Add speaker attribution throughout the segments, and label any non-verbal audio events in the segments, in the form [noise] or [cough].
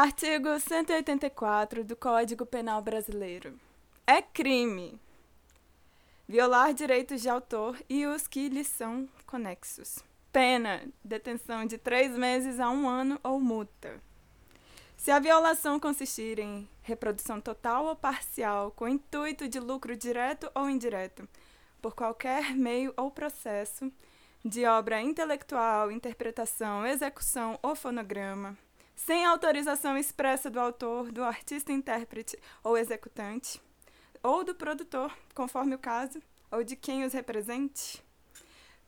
Speaker 1: Artigo 184 do Código Penal Brasileiro. É crime violar direitos de autor e os que lhes são conexos. Pena: detenção de três meses a um ano ou multa. Se a violação consistir em reprodução total ou parcial com intuito de lucro direto ou indireto, por qualquer meio ou processo, de obra intelectual, interpretação, execução ou fonograma, sem autorização expressa do autor, do artista-intérprete ou executante, ou do produtor, conforme o caso, ou de quem os represente.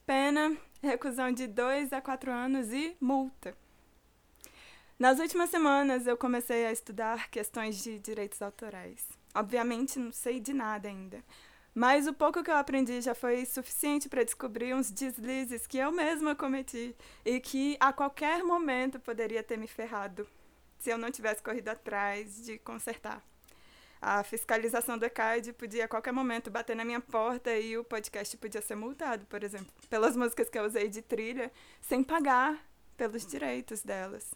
Speaker 1: Pena, reclusão de 2 a 4 anos e multa. Nas últimas semanas eu comecei a estudar questões de direitos autorais. Obviamente não sei de nada ainda, mas o pouco que eu aprendi já foi suficiente para descobrir uns deslizes que eu mesma cometi e que a qualquer momento poderia ter me ferrado se eu não tivesse corrido atrás de consertar. A fiscalização do ECAD podia a qualquer momento bater na minha porta e o podcast podia ser multado, por exemplo, pelas músicas que eu usei de trilha, sem pagar pelos direitos delas.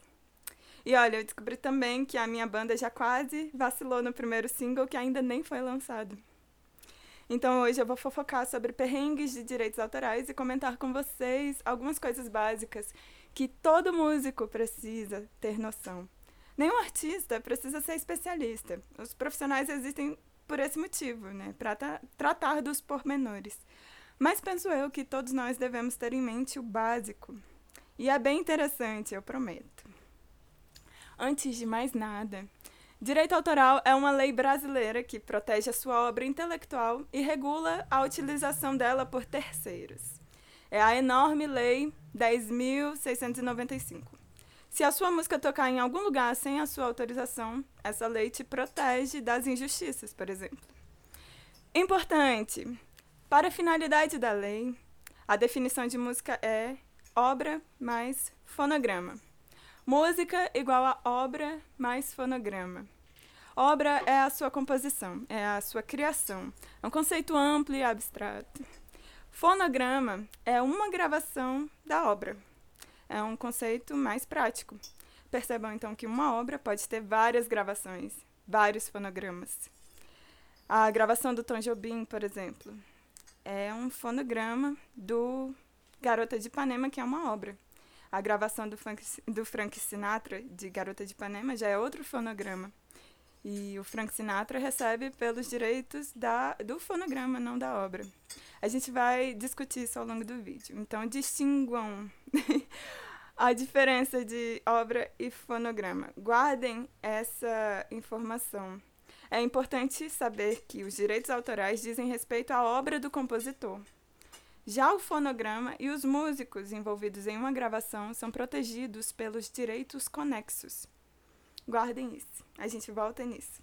Speaker 1: E olha, eu descobri também que a minha banda já quase vacilou no primeiro single que ainda nem foi lançado. Então hoje eu vou fofocar sobre perrengues de direitos autorais e comentar com vocês algumas coisas básicas que todo músico precisa ter noção. Nenhum artista precisa ser especialista. Os profissionais existem por esse motivo, né? Para tra tratar dos pormenores. Mas penso eu que todos nós devemos ter em mente o básico. E é bem interessante, eu prometo. Antes de mais nada, Direito autoral é uma lei brasileira que protege a sua obra intelectual e regula a utilização dela por terceiros. É a enorme Lei 10.695. Se a sua música tocar em algum lugar sem a sua autorização, essa lei te protege das injustiças, por exemplo. Importante: para a finalidade da lei, a definição de música é obra mais fonograma. Música igual a obra mais fonograma. Obra é a sua composição, é a sua criação. É um conceito amplo e abstrato. Fonograma é uma gravação da obra. É um conceito mais prático. Percebam então que uma obra pode ter várias gravações, vários fonogramas. A gravação do Tom Jobim, por exemplo, é um fonograma do Garota de Ipanema, que é uma obra. A gravação do, funk, do Frank Sinatra, de Garota de Ipanema, já é outro fonograma. E o Frank Sinatra recebe pelos direitos da, do fonograma, não da obra. A gente vai discutir isso ao longo do vídeo. Então, distinguam [laughs] a diferença de obra e fonograma. Guardem essa informação. É importante saber que os direitos autorais dizem respeito à obra do compositor. Já o fonograma e os músicos envolvidos em uma gravação são protegidos pelos direitos conexos. Guardem isso. A gente volta nisso.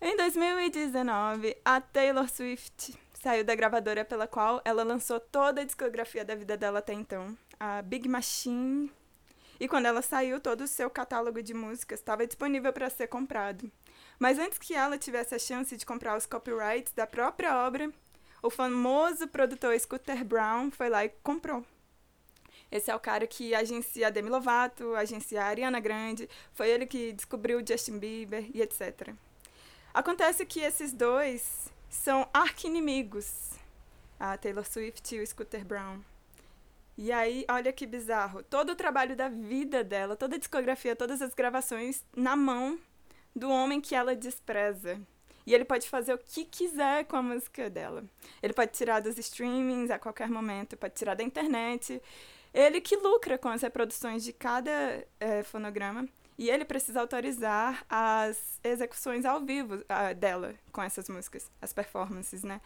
Speaker 1: Em 2019, a Taylor Swift saiu da gravadora pela qual ela lançou toda a discografia da vida dela até então, a Big Machine. E quando ela saiu, todo o seu catálogo de músicas estava disponível para ser comprado. Mas antes que ela tivesse a chance de comprar os copyrights da própria obra, o famoso produtor Scooter Brown foi lá e comprou. Esse é o cara que agencia Demi Lovato, agencia Ariana Grande, foi ele que descobriu Justin Bieber e etc. Acontece que esses dois são arqui-inimigos, a Taylor Swift e o Scooter Brown. E aí, olha que bizarro, todo o trabalho da vida dela, toda a discografia, todas as gravações na mão do homem que ela despreza. E ele pode fazer o que quiser com a música dela. Ele pode tirar dos streamings a qualquer momento, pode tirar da internet. Ele que lucra com as reproduções de cada é, fonograma e ele precisa autorizar as execuções ao vivo uh, dela com essas músicas, as performances, né?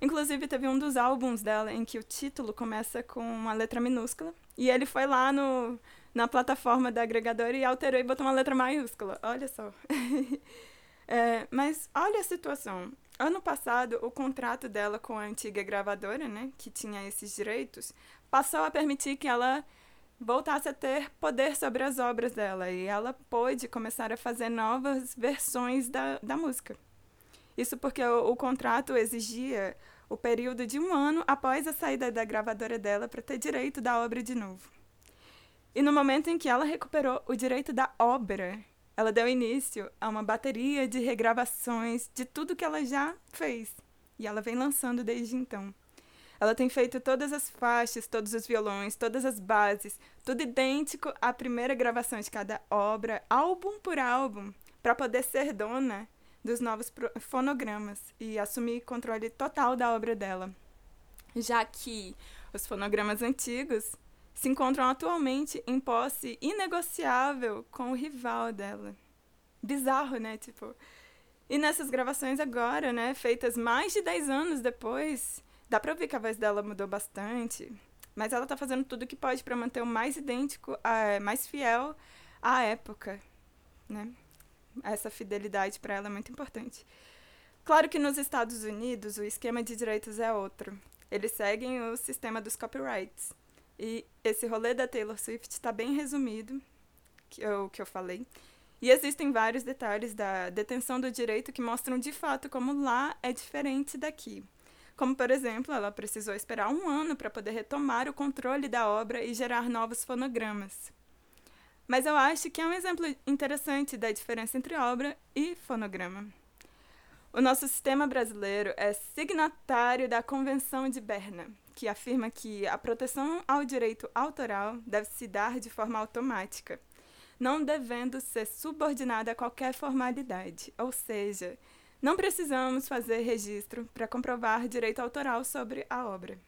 Speaker 1: Inclusive, teve um dos álbuns dela em que o título começa com uma letra minúscula. E ele foi lá no, na plataforma da agregadora e alterou e botou uma letra maiúscula. Olha só. [laughs] é, mas olha a situação. Ano passado, o contrato dela com a antiga gravadora, né, que tinha esses direitos, passou a permitir que ela voltasse a ter poder sobre as obras dela e ela pôde começar a fazer novas versões da, da música. Isso porque o, o contrato exigia o período de um ano após a saída da gravadora dela para ter direito da obra de novo. E no momento em que ela recuperou o direito da obra, ela deu início a uma bateria de regravações de tudo que ela já fez. E ela vem lançando desde então. Ela tem feito todas as faixas, todos os violões, todas as bases, tudo idêntico à primeira gravação de cada obra, álbum por álbum, para poder ser dona dos novos fonogramas e assumir controle total da obra dela. Já que os fonogramas antigos se encontram atualmente em posse inegociável com o rival dela. Bizarro, né? Tipo. E nessas gravações agora, né, feitas mais de 10 anos depois, dá pra ouvir que a voz dela mudou bastante. Mas ela tá fazendo tudo o que pode para manter o mais idêntico, mais fiel à época, né? Essa fidelidade para ela é muito importante. Claro que nos Estados Unidos o esquema de direitos é outro. Eles seguem o sistema dos copyrights. E esse rolê da Taylor Swift está bem resumido, que eu, que eu falei. E existem vários detalhes da detenção do direito que mostram de fato como lá é diferente daqui. Como, por exemplo, ela precisou esperar um ano para poder retomar o controle da obra e gerar novos fonogramas. Mas eu acho que é um exemplo interessante da diferença entre obra e fonograma. O nosso sistema brasileiro é signatário da Convenção de Berna, que afirma que a proteção ao direito autoral deve se dar de forma automática, não devendo ser subordinada a qualquer formalidade, ou seja, não precisamos fazer registro para comprovar direito autoral sobre a obra.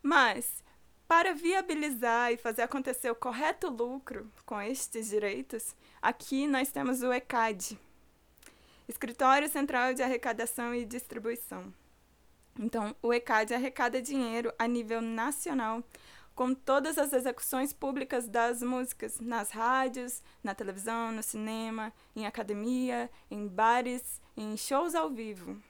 Speaker 1: Mas, para viabilizar e fazer acontecer o correto lucro com estes direitos, aqui nós temos o ECAD Escritório Central de Arrecadação e Distribuição. Então, o ECAD arrecada dinheiro a nível nacional com todas as execuções públicas das músicas, nas rádios, na televisão, no cinema, em academia, em bares, em shows ao vivo.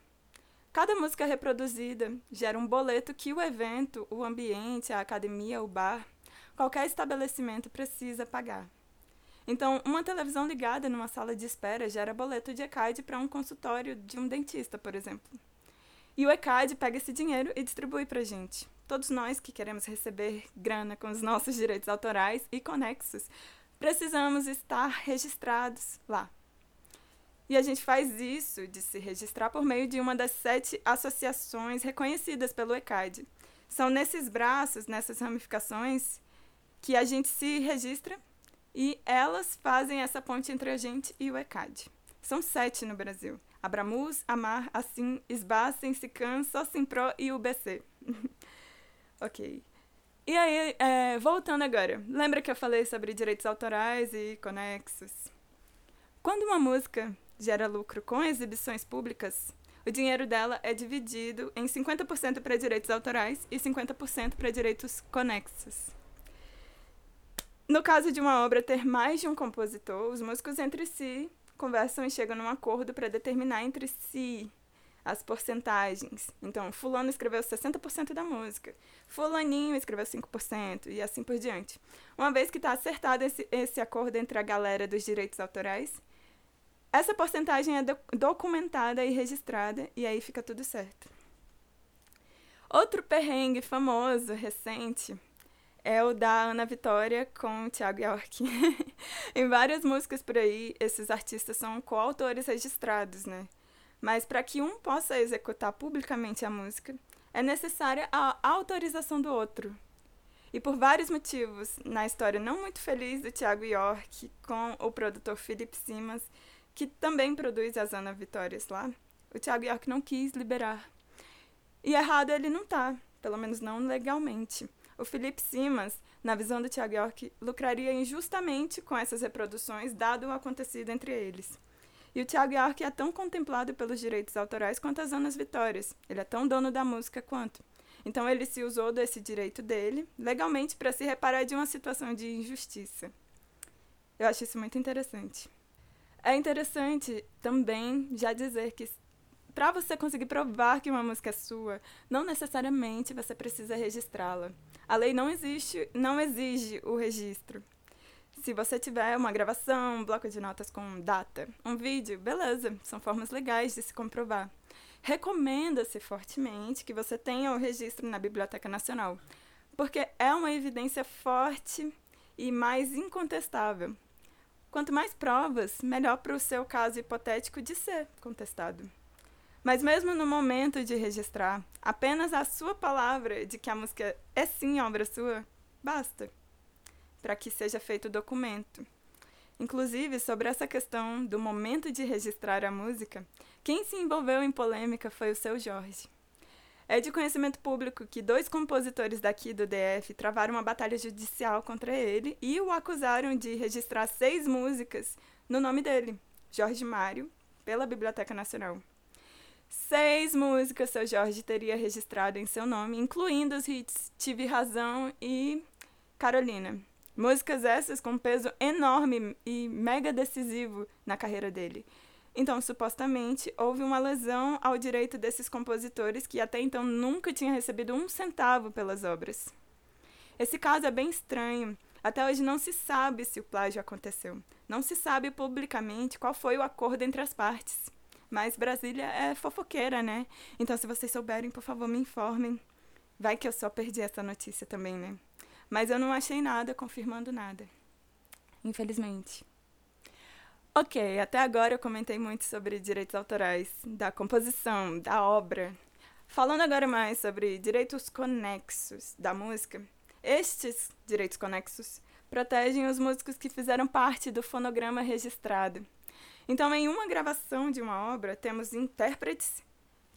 Speaker 1: Cada música reproduzida gera um boleto que o evento, o ambiente, a academia, o bar, qualquer estabelecimento precisa pagar. Então, uma televisão ligada numa sala de espera gera boleto de ECAD para um consultório de um dentista, por exemplo. E o ECAD pega esse dinheiro e distribui para gente. Todos nós que queremos receber grana com os nossos direitos autorais e conexos, precisamos estar registrados lá. E a gente faz isso de se registrar por meio de uma das sete associações reconhecidas pelo ECAD. São nesses braços, nessas ramificações, que a gente se registra e elas fazem essa ponte entre a gente e o ECAD. São sete no Brasil. Abramus, Amar, Assim, SBA, Sensican, Socimpro e UBC. [laughs] ok. E aí, é, voltando agora, lembra que eu falei sobre direitos autorais e conexos? Quando uma música gera lucro com exibições públicas, o dinheiro dela é dividido em 50% para direitos autorais e 50% para direitos conexos. No caso de uma obra ter mais de um compositor, os músicos entre si conversam e chegam num acordo para determinar entre si as porcentagens. Então, fulano escreveu 60% da música, fulaninho escreveu 5% e assim por diante. Uma vez que está acertado esse, esse acordo entre a galera dos direitos autorais, essa porcentagem é do, documentada e registrada e aí fica tudo certo. Outro perrengue famoso, recente, é o da Ana Vitória com o Thiago York. [laughs] em várias músicas por aí, esses artistas são coautores registrados, né? Mas para que um possa executar publicamente a música, é necessária a autorização do outro. E por vários motivos, na história não muito feliz do Thiago York com o produtor Philip Simas, que também produz as Ana Vitórias lá, o Thiago York não quis liberar. E errado ele não tá, pelo menos não legalmente. O Philip Simas, na visão do Tiago York, lucraria injustamente com essas reproduções, dado o acontecido entre eles. E o Tiago York é tão contemplado pelos direitos autorais quanto as Anas Vitórias. Ele é tão dono da música quanto. Então ele se usou desse direito dele, legalmente, para se reparar de uma situação de injustiça. Eu acho isso muito interessante. É interessante também já dizer que para você conseguir provar que uma música é sua, não necessariamente você precisa registrá-la. A lei não existe, não exige o registro. Se você tiver uma gravação, um bloco de notas com data, um vídeo, beleza, são formas legais de se comprovar. Recomenda-se fortemente que você tenha o registro na Biblioteca Nacional, porque é uma evidência forte e mais incontestável. Quanto mais provas, melhor para o seu caso hipotético de ser contestado. Mas mesmo no momento de registrar, apenas a sua palavra de que a música é sim obra sua, basta para que seja feito o documento. Inclusive, sobre essa questão do momento de registrar a música, quem se envolveu em polêmica foi o seu Jorge. É de conhecimento público que dois compositores daqui do DF travaram uma batalha judicial contra ele e o acusaram de registrar seis músicas no nome dele, Jorge Mário, pela Biblioteca Nacional. Seis músicas seu Jorge teria registrado em seu nome, incluindo os hits Tive Razão e Carolina. Músicas essas com peso enorme e mega decisivo na carreira dele. Então, supostamente, houve uma lesão ao direito desses compositores que até então nunca tinham recebido um centavo pelas obras. Esse caso é bem estranho. Até hoje não se sabe se o plágio aconteceu. Não se sabe publicamente qual foi o acordo entre as partes. Mas Brasília é fofoqueira, né? Então, se vocês souberem, por favor, me informem. Vai que eu só perdi essa notícia também, né? Mas eu não achei nada confirmando nada. Infelizmente. Ok, até agora eu comentei muito sobre direitos autorais, da composição, da obra. Falando agora mais sobre direitos conexos da música, estes direitos conexos protegem os músicos que fizeram parte do fonograma registrado. Então, em uma gravação de uma obra, temos intérpretes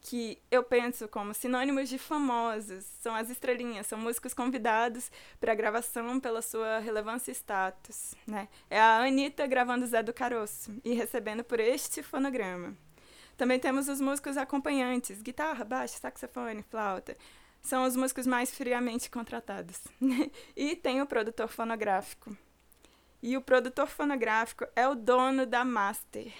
Speaker 1: que eu penso como sinônimos de famosos, são as estrelinhas, são músicos convidados para a gravação pela sua relevância e status. Né? É a Anitta gravando Zé do Caroço e recebendo por este fonograma. Também temos os músicos acompanhantes, guitarra, baixo, saxofone, flauta. São os músicos mais friamente contratados. [laughs] e tem o produtor fonográfico. E o produtor fonográfico é o dono da master.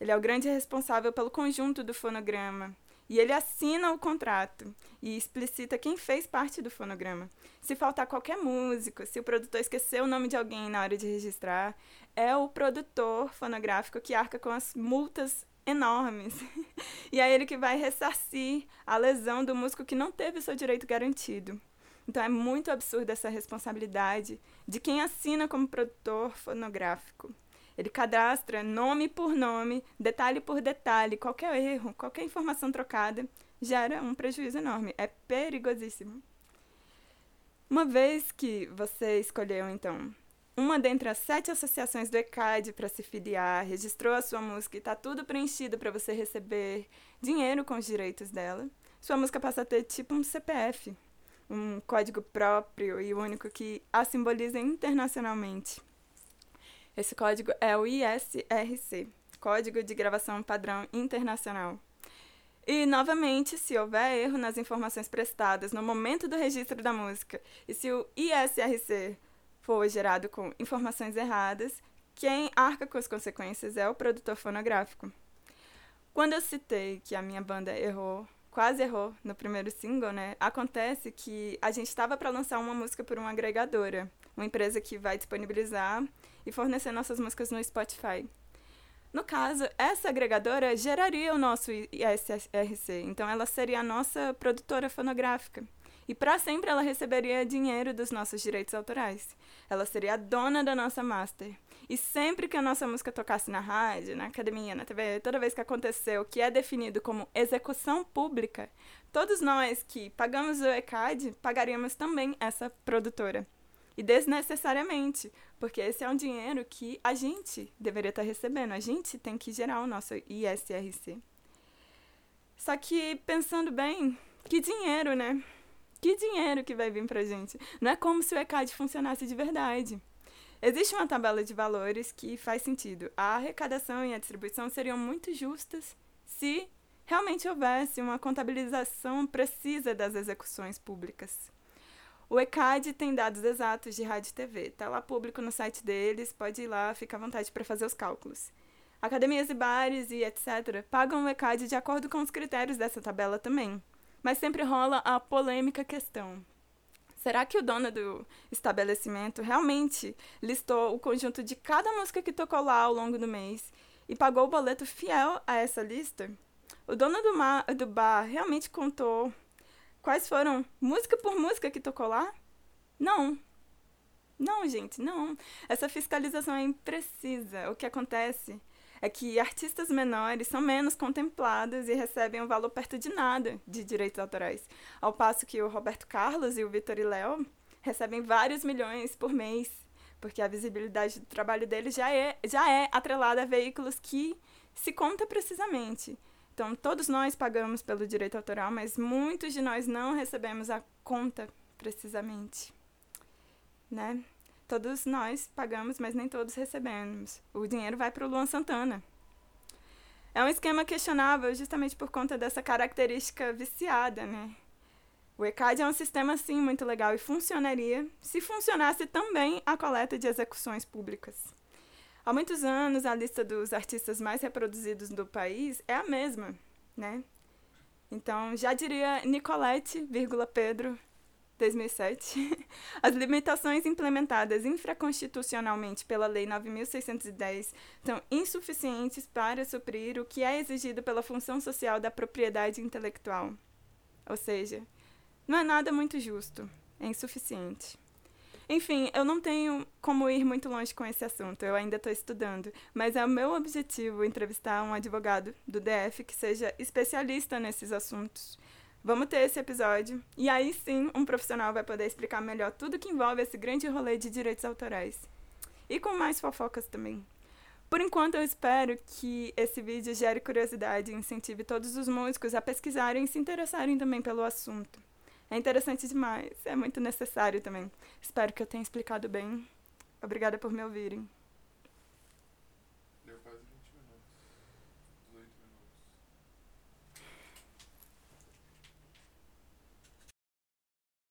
Speaker 1: Ele é o grande responsável pelo conjunto do fonograma. E ele assina o contrato e explicita quem fez parte do fonograma. Se faltar qualquer músico, se o produtor esqueceu o nome de alguém na hora de registrar, é o produtor fonográfico que arca com as multas enormes. [laughs] e é ele que vai ressarcir a lesão do músico que não teve seu direito garantido. Então é muito absurda essa responsabilidade de quem assina como produtor fonográfico. Ele cadastra nome por nome, detalhe por detalhe, qualquer erro, qualquer informação trocada gera um prejuízo enorme. É perigosíssimo. Uma vez que você escolheu, então, uma dentre as sete associações do ECAD para se filiar, registrou a sua música e está tudo preenchido para você receber dinheiro com os direitos dela, sua música passa a ter tipo um CPF, um código próprio e único que a simboliza internacionalmente. Esse código é o ISRC, Código de Gravação Padrão Internacional. E, novamente, se houver erro nas informações prestadas no momento do registro da música e se o ISRC for gerado com informações erradas, quem arca com as consequências é o produtor fonográfico. Quando eu citei que a minha banda errou, quase errou no primeiro single, né? Acontece que a gente estava para lançar uma música por uma agregadora, uma empresa que vai disponibilizar e fornecer nossas músicas no Spotify. No caso, essa agregadora geraria o nosso ISRC, então ela seria a nossa produtora fonográfica. E para sempre ela receberia dinheiro dos nossos direitos autorais. Ela seria a dona da nossa master. E sempre que a nossa música tocasse na rádio, na academia, na TV, toda vez que aconteceu o que é definido como execução pública, todos nós que pagamos o ECAD pagaríamos também essa produtora. E desnecessariamente, porque esse é um dinheiro que a gente deveria estar recebendo, a gente tem que gerar o nosso ISRC. Só que, pensando bem, que dinheiro, né? Que dinheiro que vai vir pra gente? Não é como se o ECAD funcionasse de verdade. Existe uma tabela de valores que faz sentido. A arrecadação e a distribuição seriam muito justas se realmente houvesse uma contabilização precisa das execuções públicas. O ECAD tem dados exatos de rádio e TV. Está lá público no site deles, pode ir lá, fica à vontade para fazer os cálculos. Academias e bares e etc. pagam o ECAD de acordo com os critérios dessa tabela também. Mas sempre rola a polêmica questão. Será que o dono do estabelecimento realmente listou o conjunto de cada música que tocou lá ao longo do mês e pagou o boleto fiel a essa lista? O dono do, do bar realmente contou Quais foram música por música que tocou lá? Não. Não, gente, não. Essa fiscalização é imprecisa. O que acontece é que artistas menores são menos contemplados e recebem um valor perto de nada de direitos autorais, ao passo que o Roberto Carlos e o Vitor e Léo recebem vários milhões por mês, porque a visibilidade do trabalho deles já é, já é atrelada a veículos que se conta precisamente. Então, todos nós pagamos pelo direito autoral, mas muitos de nós não recebemos a conta precisamente, né? Todos nós pagamos, mas nem todos recebemos. O dinheiro vai para o Luan Santana. É um esquema questionável justamente por conta dessa característica viciada, né? O ECAD é um sistema, sim, muito legal e funcionaria se funcionasse também a coleta de execuções públicas. Há muitos anos, a lista dos artistas mais reproduzidos do país é a mesma, né? Então, já diria Nicolette, Pedro, 2007, [laughs] as limitações implementadas infraconstitucionalmente pela Lei 9610 são insuficientes para suprir o que é exigido pela função social da propriedade intelectual. Ou seja, não é nada muito justo, é insuficiente. Enfim, eu não tenho como ir muito longe com esse assunto, eu ainda estou estudando, mas é o meu objetivo entrevistar um advogado do DF que seja especialista nesses assuntos Vamos ter esse episódio e aí sim um profissional vai poder explicar melhor tudo que envolve esse grande rolê de direitos autorais. E com mais fofocas também. Por enquanto, eu espero que esse vídeo gere curiosidade e incentive todos os músicos a pesquisarem e se interessarem também pelo assunto. É interessante demais, é muito necessário também. Espero que eu tenha explicado bem. Obrigada por me ouvirem.